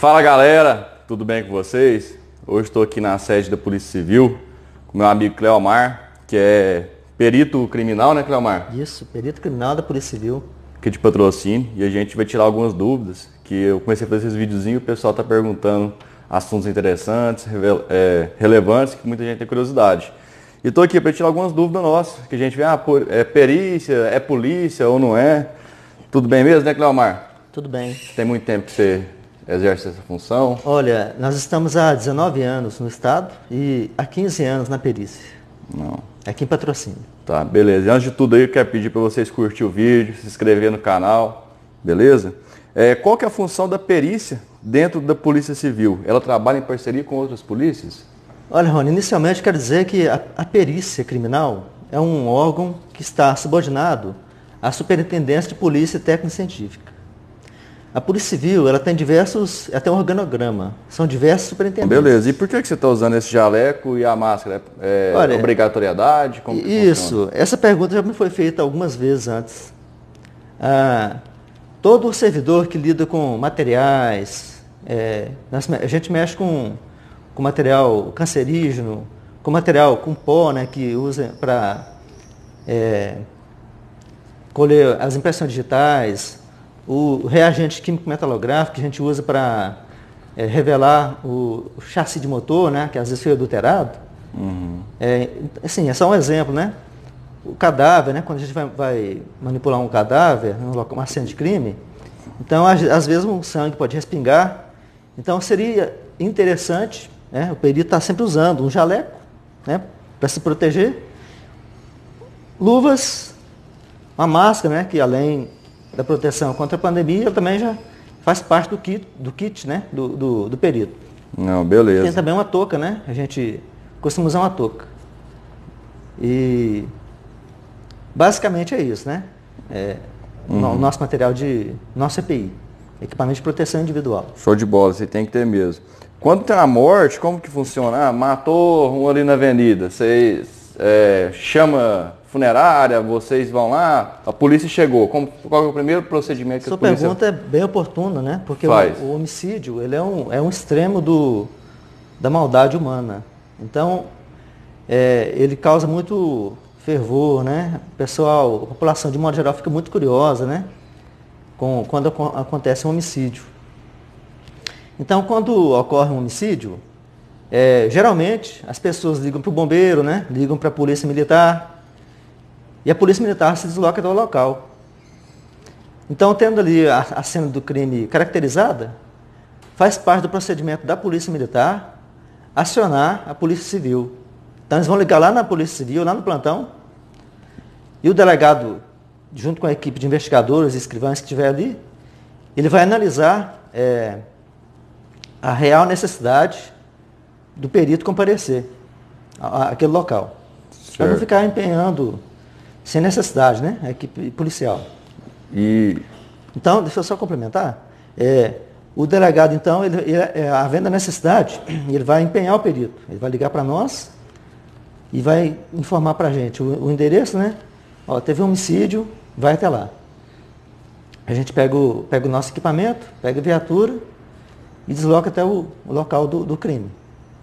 Fala galera, tudo bem com vocês? Hoje estou aqui na sede da Polícia Civil com meu amigo Cleomar, que é perito criminal, né Cleomar? Isso, perito criminal da Polícia Civil. Aqui de patrocínio e a gente vai tirar algumas dúvidas, que eu comecei a fazer esses videozinhos e o pessoal está perguntando assuntos interessantes, é, relevantes, que muita gente tem curiosidade. E estou aqui para tirar algumas dúvidas nossas, que a gente vê, ah, é perícia, é polícia ou não é. Tudo bem mesmo, né, Cleomar? Tudo bem. Tem muito tempo que você exerce essa função? Olha, nós estamos há 19 anos no Estado e há 15 anos na perícia. Não. Aqui em patrocínio. Tá, beleza. E antes de tudo aí, eu quero pedir para vocês curtir o vídeo, se inscrever no canal, beleza? É, qual que é a função da perícia dentro da Polícia Civil? Ela trabalha em parceria com outras polícias? Olha, Rony, inicialmente quero dizer que a, a perícia criminal é um órgão que está subordinado à Superintendência de Polícia Técnica Científica. A Polícia Civil, ela tem diversos, ela tem um organograma, são diversos superintendentes. Beleza, e por que, que você está usando esse jaleco e a máscara? É Olha, obrigatoriedade? Como isso, essa pergunta já me foi feita algumas vezes antes. Ah, todo servidor que lida com materiais, é, a gente mexe com, com material cancerígeno, com material com pó, né, que usa para é, colher as impressões digitais, o reagente químico metalográfico que a gente usa para é, revelar o, o, chassi de motor, né, que às vezes foi adulterado. Uhum. É, assim, é só um exemplo, né? O cadáver, né, quando a gente vai, vai manipular um cadáver, uma cena de crime, então às, às vezes o sangue pode respingar. Então seria interessante, né, o perito está sempre usando um jaleco, né, para se proteger, luvas, uma máscara, né, que além da proteção contra a pandemia, também já faz parte do kit, do kit né? Do, do, do perito. Não, beleza. Tem também uma touca, né? A gente costuma usar uma touca. E basicamente é isso, né? É, uhum. O nosso material de. Nosso EPI. Equipamento de proteção individual. Show de bola, você tem que ter mesmo. Quando tem a morte, como que funciona? Ah, matou um ali na avenida. Você é, chama funerária, vocês vão lá, a polícia chegou. Como, qual é o primeiro procedimento que Sua a polícia... pergunta é bem oportuna, né? Porque o, o, homicídio ele é, um, é um extremo do, da maldade humana. Então, é, ele causa muito fervor, né? O pessoal, a população de modo geral fica muito curiosa, né? Com, quando acontece um homicídio. Então, quando ocorre um homicídio, é, geralmente as pessoas ligam para o bombeiro, né? Ligam para a polícia militar, e a polícia militar se desloca do local. Então, tendo ali a, a cena do crime caracterizada, faz parte do procedimento da polícia militar acionar a polícia civil. Então, eles vão ligar lá na polícia civil, lá no plantão, e o delegado, junto com a equipe de investigadores e escrivães que estiver ali, ele vai analisar é, a real necessidade do perito comparecer àquele local. Para não ficar empenhando sem necessidade, né? A equipe policial. E... Então, deixa eu só complementar. É, o delegado, então, ele, ele, é, havendo a necessidade, ele vai empenhar o perito. Ele vai ligar para nós e vai informar para a gente o, o, endereço, né? Ó, teve um homicídio, vai até lá. A gente pega o, pega o nosso equipamento, pega a viatura e desloca até o, o local do, do, crime.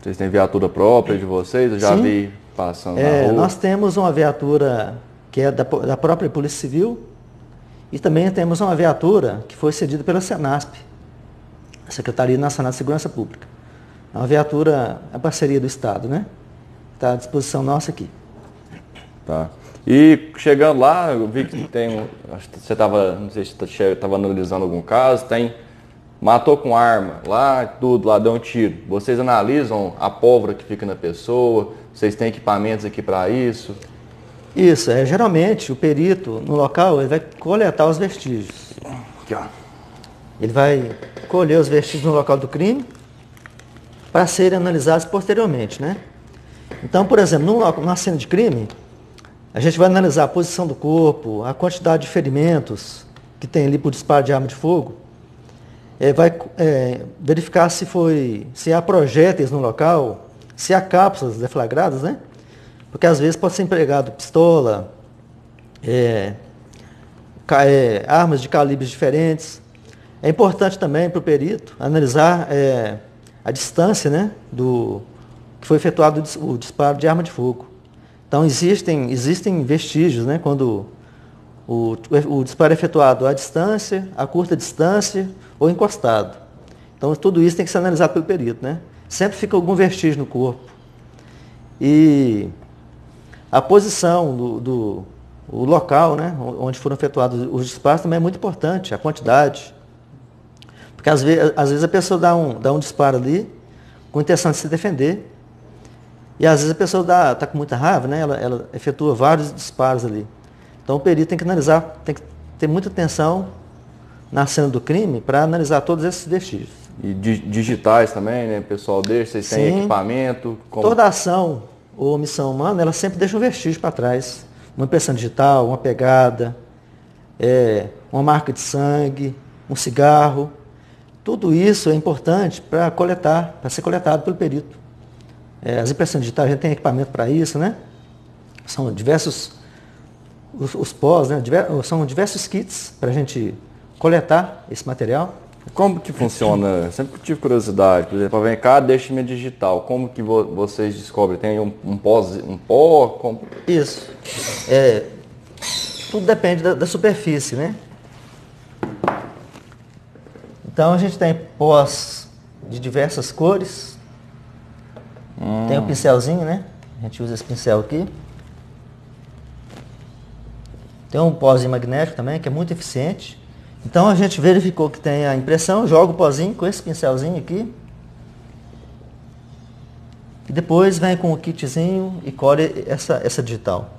Vocês têm viatura própria de vocês? Eu já Sim. vi passando é, na rua. Nós temos uma viatura que é da, da própria Polícia Civil, e também temos uma viatura que foi cedida pela Senasp, a Secretaria Nacional de Segurança Pública. É uma viatura, a parceria do Estado, né? Está à disposição nossa aqui. Tá. E chegando lá, eu vi que tem. Acho que você estava, não sei se você estava analisando algum caso, tem. Matou com arma lá, tudo, lá deu um tiro. Vocês analisam a pólvora que fica na pessoa? Vocês têm equipamentos aqui para isso? Isso, é, geralmente o perito no local ele vai coletar os vestígios. Aqui, ó. Ele vai colher os vestígios no local do crime para serem analisados posteriormente, né? Então, por exemplo, numa cena de crime, a gente vai analisar a posição do corpo, a quantidade de ferimentos que tem ali por disparo de arma de fogo, é, vai é, verificar se foi, se há projéteis no local, se há cápsulas deflagradas, né? Porque às vezes pode ser empregado pistola, é, é, armas de calibres diferentes. É importante também para o perito analisar é, a distância né, do que foi efetuado o disparo de arma de fogo. Então existem, existem vestígios né, quando o, o disparo é efetuado à distância, a curta distância ou encostado. Então tudo isso tem que ser analisado pelo perito. Né? Sempre fica algum vestígio no corpo. E a posição do, do o local né, onde foram efetuados os disparos também é muito importante, a quantidade. Porque às vezes, às vezes a pessoa dá um, dá um disparo ali com intenção de se defender. E às vezes a pessoa está com muita raiva, né? Ela, ela, efetua vários disparos ali. Então o perito tem que analisar, tem que ter muita atenção na cena do crime para analisar todos esses vestígios. E digitais também, né? O pessoal deixa, vocês têm equipamento. Como... Toda ação ou omissão humana, ela sempre deixa um vestígio para trás. Uma impressão digital, uma pegada, é, uma marca de sangue, um cigarro. Tudo isso é importante para coletar, para ser coletado pelo perito. É, as impressões digitais, a gente tem equipamento para isso, né? São diversos, os, os pós, né? Diver, são diversos kits para a gente coletar esse material. Como que funciona? Sempre tive curiosidade. Por exemplo, vem cá, deixa minha digital. Como que vo vocês descobrem? Tem um, um pó? Um pó como... Isso. É, tudo depende da, da superfície, né? Então a gente tem pós de diversas cores. Hum. Tem o um pincelzinho, né? A gente usa esse pincel aqui. Tem um pózinho magnético também, que é muito eficiente. Então a gente verificou que tem a impressão, joga o pozinho com esse pincelzinho aqui. E depois vem com o kitzinho e colhe essa, essa digital.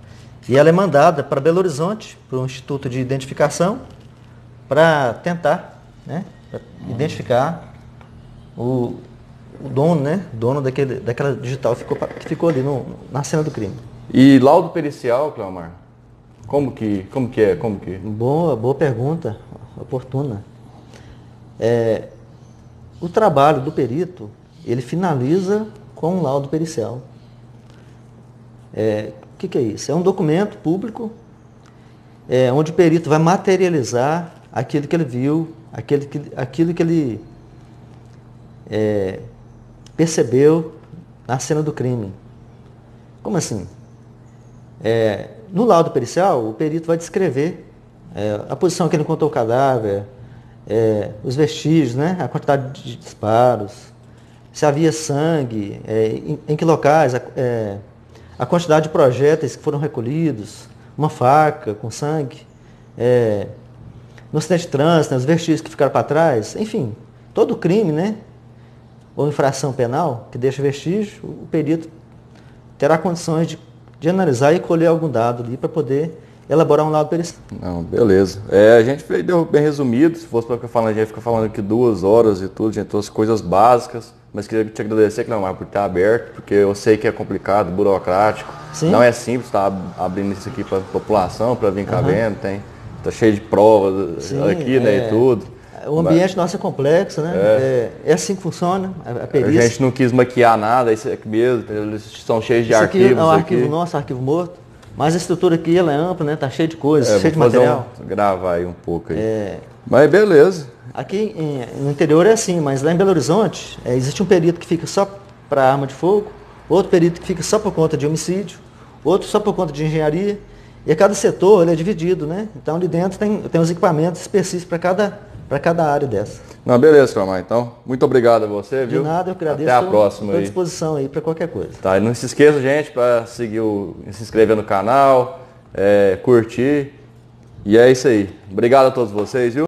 E ela é mandada para Belo Horizonte, para o Instituto de Identificação, para tentar né, identificar o, o dono, né? Dono daquele, daquela digital que ficou, que ficou ali no, na cena do crime. E laudo pericial, Cleomar? Como que, como que é? Como que... Boa, boa pergunta, oportuna. É, o trabalho do perito, ele finaliza com um laudo pericial. É, o que, que, é isso? É um documento público é, onde o perito vai materializar aquilo que ele viu, aquilo que, aquilo que ele é, percebeu na cena do crime. Como assim? É, no laudo pericial, o perito vai descrever é, a posição que ele encontrou o cadáver, é, os vestígios, né, a quantidade de disparos, se havia sangue, é, em, em, que locais, a, é, a, quantidade de projéteis que foram recolhidos, uma faca com sangue, é, no acidente de trânsito, né, os vestígios que ficaram para trás, enfim, todo crime, né, ou infração penal que deixa vestígio, o perito terá condições de, de analisar e colher algum dado ali para poder elaborar um laudo pericial. Não, beleza. É, a gente deu bem resumido, se fosse para ficar falando, a gente fica falando aqui duas horas e tudo, a gente trouxe coisas básicas, mas queria te agradecer, Cleomar, por estar aberto, porque eu sei que é complicado, burocrático, Sim. não é simples estar abrindo isso aqui para a população, para vir cá uhum. vendo, tem, tá cheio de provas Sim, aqui, né, é. e tudo. O ambiente Mas, nosso é complexo, né? É. é, é assim que funciona a, a perícia. A gente não quis maquiar nada, isso aqui mesmo, eles são cheios de isso arquivos. Aqui é um arquivo aqui. nosso, arquivo morto. Mas a estrutura aqui ela é ampla, né? Tá cheio de coisas, é, cheio de material. Um, gravar aí um pouco aí. É... Mas beleza. Aqui em, no interior é assim, mas lá em Belo Horizonte é, existe um perito que fica só para arma de fogo, outro perito que fica só por conta de homicídio, outro só por conta de engenharia. E a cada setor ele é dividido, né? Então ali dentro tem, tem os equipamentos específicos para cada para cada área dessa. Não, beleza, Clamar. Então, muito obrigado a você, viu? De nada, eu agradeço. Até a próxima. Estou à disposição aí para qualquer coisa. Tá, e não se esqueça, gente, para seguir o, se inscrever no canal, é, curtir. E é isso aí. Obrigado a todos vocês, viu?